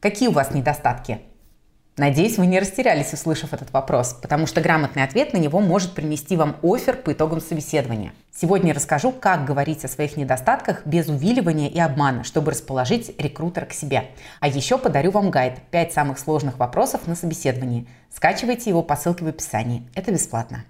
Какие у вас недостатки? Надеюсь, вы не растерялись, услышав этот вопрос, потому что грамотный ответ на него может принести вам офер по итогам собеседования. Сегодня расскажу, как говорить о своих недостатках без увиливания и обмана, чтобы расположить рекрутера к себе. А еще подарю вам гайд «5 самых сложных вопросов на собеседовании». Скачивайте его по ссылке в описании. Это бесплатно.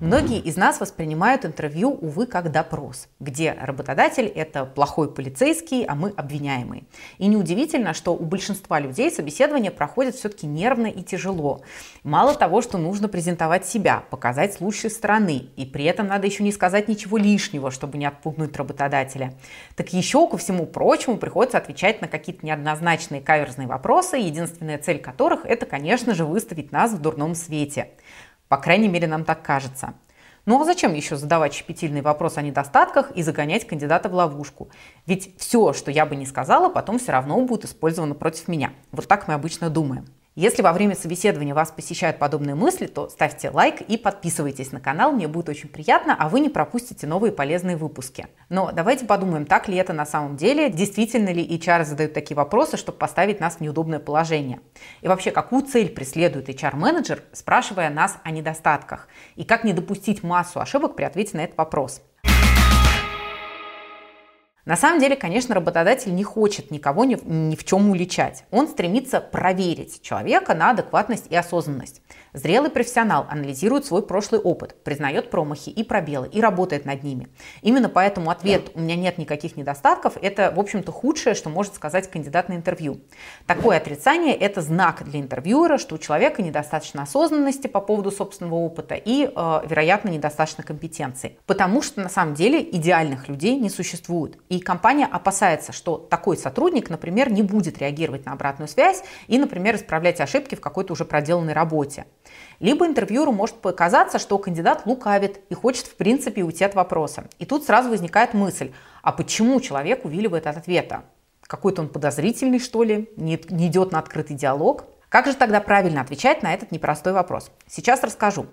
Многие из нас воспринимают интервью, увы, как допрос, где работодатель – это плохой полицейский, а мы обвиняемые. И неудивительно, что у большинства людей собеседование проходит все-таки нервно и тяжело. Мало того, что нужно презентовать себя, показать с лучшей стороны, и при этом надо еще не сказать ничего лишнего, чтобы не отпугнуть работодателя. Так еще, ко всему прочему, приходится отвечать на какие-то неоднозначные каверзные вопросы, единственная цель которых – это, конечно же, выставить нас в дурном свете. По крайней мере, нам так кажется. Ну а зачем еще задавать щепетильный вопрос о недостатках и загонять кандидата в ловушку? Ведь все, что я бы не сказала, потом все равно будет использовано против меня. Вот так мы обычно думаем. Если во время собеседования вас посещают подобные мысли, то ставьте лайк и подписывайтесь на канал, мне будет очень приятно, а вы не пропустите новые полезные выпуски. Но давайте подумаем, так ли это на самом деле, действительно ли HR задают такие вопросы, чтобы поставить нас в неудобное положение. И вообще, какую цель преследует HR-менеджер, спрашивая нас о недостатках, и как не допустить массу ошибок при ответе на этот вопрос. На самом деле, конечно, работодатель не хочет никого ни, ни в чем уличать. Он стремится проверить человека на адекватность и осознанность. Зрелый профессионал анализирует свой прошлый опыт, признает промахи и пробелы и работает над ними. Именно поэтому ответ «у меня нет никаких недостатков» – это, в общем-то, худшее, что может сказать кандидат на интервью. Такое отрицание – это знак для интервьюера, что у человека недостаточно осознанности по поводу собственного опыта и, э, вероятно, недостаточно компетенции. Потому что, на самом деле, идеальных людей не существует. И компания опасается, что такой сотрудник, например, не будет реагировать на обратную связь и, например, исправлять ошибки в какой-то уже проделанной работе. Либо интервьюеру может показаться, что кандидат лукавит и хочет в принципе уйти от вопроса. И тут сразу возникает мысль, а почему человек увиливает от ответа? Какой-то он подозрительный, что ли, не, не идет на открытый диалог? Как же тогда правильно отвечать на этот непростой вопрос? Сейчас расскажу.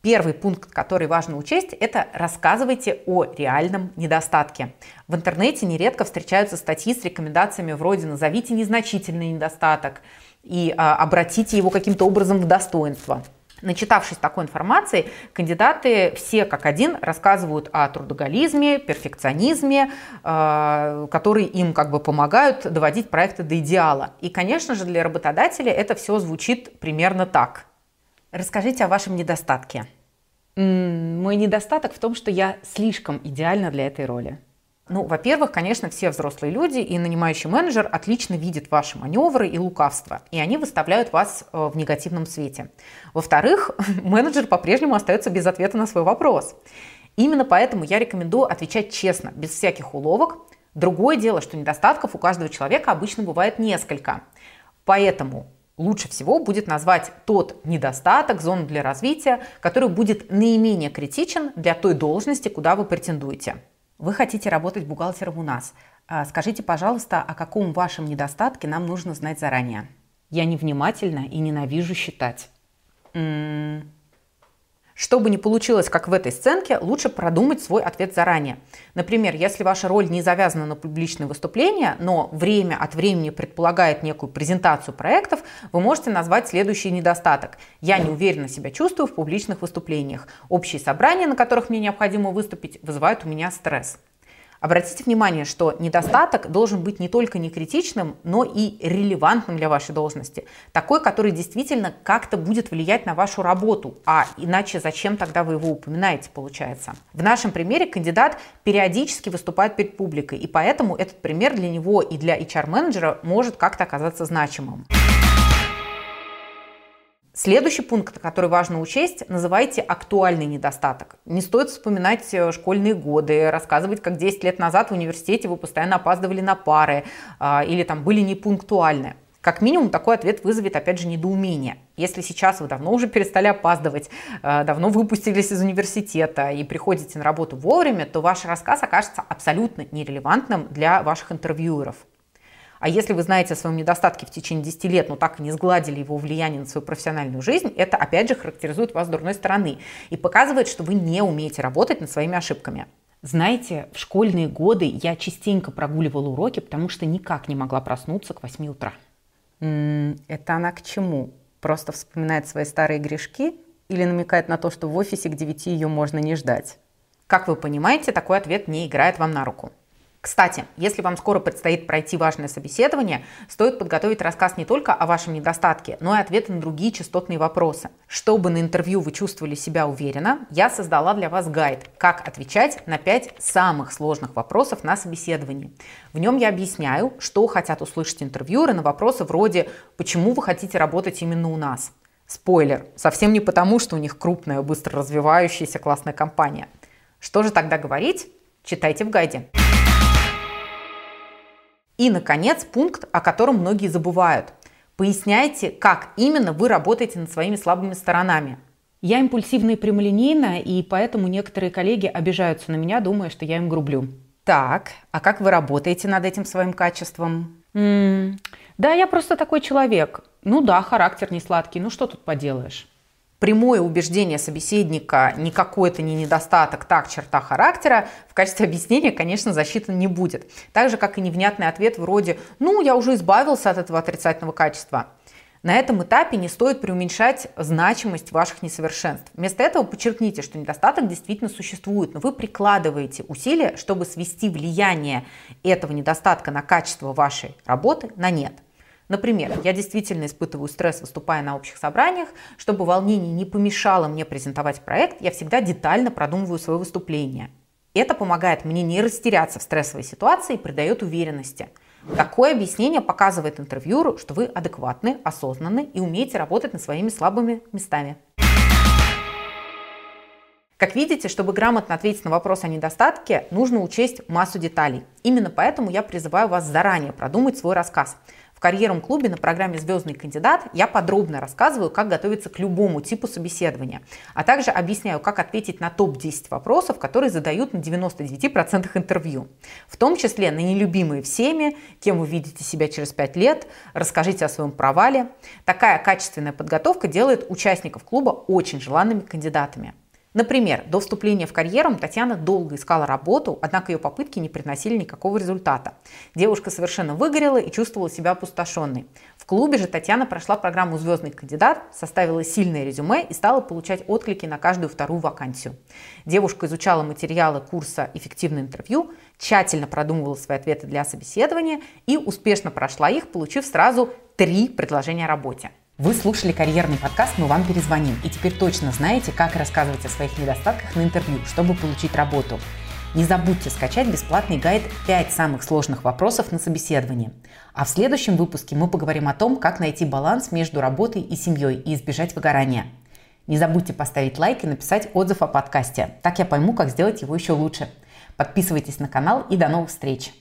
Первый пункт, который важно учесть, это рассказывайте о реальном недостатке. В интернете нередко встречаются статьи с рекомендациями вроде «назовите незначительный недостаток», и а, обратите его каким-то образом в достоинство. Начитавшись такой информации, кандидаты все как один рассказывают о трудоголизме, перфекционизме, э, которые им как бы помогают доводить проекты до идеала. И, конечно же, для работодателя это все звучит примерно так. Расскажите о вашем недостатке. Мой недостаток в том, что я слишком идеальна для этой роли. Ну, во-первых, конечно, все взрослые люди и нанимающий менеджер отлично видят ваши маневры и лукавства, и они выставляют вас э, в негативном свете. Во-вторых, менеджер по-прежнему остается без ответа на свой вопрос. Именно поэтому я рекомендую отвечать честно, без всяких уловок. Другое дело, что недостатков у каждого человека обычно бывает несколько. Поэтому лучше всего будет назвать тот недостаток, зону для развития, который будет наименее критичен для той должности, куда вы претендуете. Вы хотите работать бухгалтером у нас. А, скажите, пожалуйста, о каком вашем недостатке нам нужно знать заранее? Я невнимательна и ненавижу считать. М-м- чтобы не получилось, как в этой сценке, лучше продумать свой ответ заранее. Например, если ваша роль не завязана на публичные выступления, но время от времени предполагает некую презентацию проектов, вы можете назвать следующий недостаток. Я не уверенно себя чувствую в публичных выступлениях. Общие собрания, на которых мне необходимо выступить, вызывают у меня стресс. Обратите внимание, что недостаток должен быть не только не критичным, но и релевантным для вашей должности. Такой, который действительно как-то будет влиять на вашу работу. А иначе зачем тогда вы его упоминаете, получается? В нашем примере кандидат периодически выступает перед публикой, и поэтому этот пример для него и для HR-менеджера может как-то оказаться значимым. Следующий пункт, который важно учесть, называйте актуальный недостаток. Не стоит вспоминать э, школьные годы, рассказывать, как 10 лет назад в университете вы постоянно опаздывали на пары а, или там были непунктуальны. Как минимум такой ответ вызовет, опять же, недоумение. Если сейчас вы давно уже перестали опаздывать, э, давно выпустились из университета и приходите на работу вовремя, то ваш рассказ окажется абсолютно нерелевантным для ваших интервьюеров. А если вы знаете о своем недостатке в течение 10 лет, но так и не сгладили его влияние на свою профессиональную жизнь, это опять же характеризует вас с дурной стороны и показывает, что вы не умеете работать над своими ошибками. Знаете, в школьные годы я частенько прогуливала уроки, потому что никак не могла проснуться к 8 утра. Это она к чему? Просто вспоминает свои старые грешки или намекает на то, что в офисе к 9 ее можно не ждать? Как вы понимаете, такой ответ не играет вам на руку. Кстати, если вам скоро предстоит пройти важное собеседование, стоит подготовить рассказ не только о вашем недостатке, но и ответы на другие частотные вопросы. Чтобы на интервью вы чувствовали себя уверенно, я создала для вас гайд «Как отвечать на 5 самых сложных вопросов на собеседовании». В нем я объясняю, что хотят услышать интервьюеры на вопросы вроде «Почему вы хотите работать именно у нас?». Спойлер, совсем не потому, что у них крупная, быстро развивающаяся классная компания. Что же тогда говорить? Читайте в гайде. И, наконец, пункт, о котором многие забывают. Поясняйте, как именно вы работаете над своими слабыми сторонами. Я импульсивна и прямолинейна, и поэтому некоторые коллеги обижаются на меня, думая, что я им грублю. Так, а как вы работаете над этим своим качеством? М-м, да, я просто такой человек. Ну да, характер не сладкий, ну что тут поделаешь? Прямое убеждение собеседника не какой-то не недостаток, так, черта характера, в качестве объяснения, конечно, засчитан не будет. Так же, как и невнятный ответ вроде «ну, я уже избавился от этого отрицательного качества». На этом этапе не стоит преуменьшать значимость ваших несовершенств. Вместо этого подчеркните, что недостаток действительно существует, но вы прикладываете усилия, чтобы свести влияние этого недостатка на качество вашей работы на нет. Например, я действительно испытываю стресс, выступая на общих собраниях. Чтобы волнение не помешало мне презентовать проект, я всегда детально продумываю свое выступление. Это помогает мне не растеряться в стрессовой ситуации и придает уверенности. Такое объяснение показывает интервьюеру, что вы адекватны, осознанны и умеете работать над своими слабыми местами. Как видите, чтобы грамотно ответить на вопрос о недостатке, нужно учесть массу деталей. Именно поэтому я призываю вас заранее продумать свой рассказ. В карьерном клубе на программе «Звездный кандидат» я подробно рассказываю, как готовиться к любому типу собеседования, а также объясняю, как ответить на топ-10 вопросов, которые задают на 99% интервью. В том числе на нелюбимые всеми, кем вы видите себя через 5 лет, расскажите о своем провале. Такая качественная подготовка делает участников клуба очень желанными кандидатами. Например, до вступления в карьеру Татьяна долго искала работу, однако ее попытки не приносили никакого результата. Девушка совершенно выгорела и чувствовала себя опустошенной. В клубе же Татьяна прошла программу «Звездный кандидат», составила сильное резюме и стала получать отклики на каждую вторую вакансию. Девушка изучала материалы курса «Эффективное интервью», тщательно продумывала свои ответы для собеседования и успешно прошла их, получив сразу три предложения о работе. Вы слушали карьерный подкаст «Мы вам перезвоним» и теперь точно знаете, как рассказывать о своих недостатках на интервью, чтобы получить работу. Не забудьте скачать бесплатный гайд «5 самых сложных вопросов на собеседовании». А в следующем выпуске мы поговорим о том, как найти баланс между работой и семьей и избежать выгорания. Не забудьте поставить лайк и написать отзыв о подкасте. Так я пойму, как сделать его еще лучше. Подписывайтесь на канал и до новых встреч!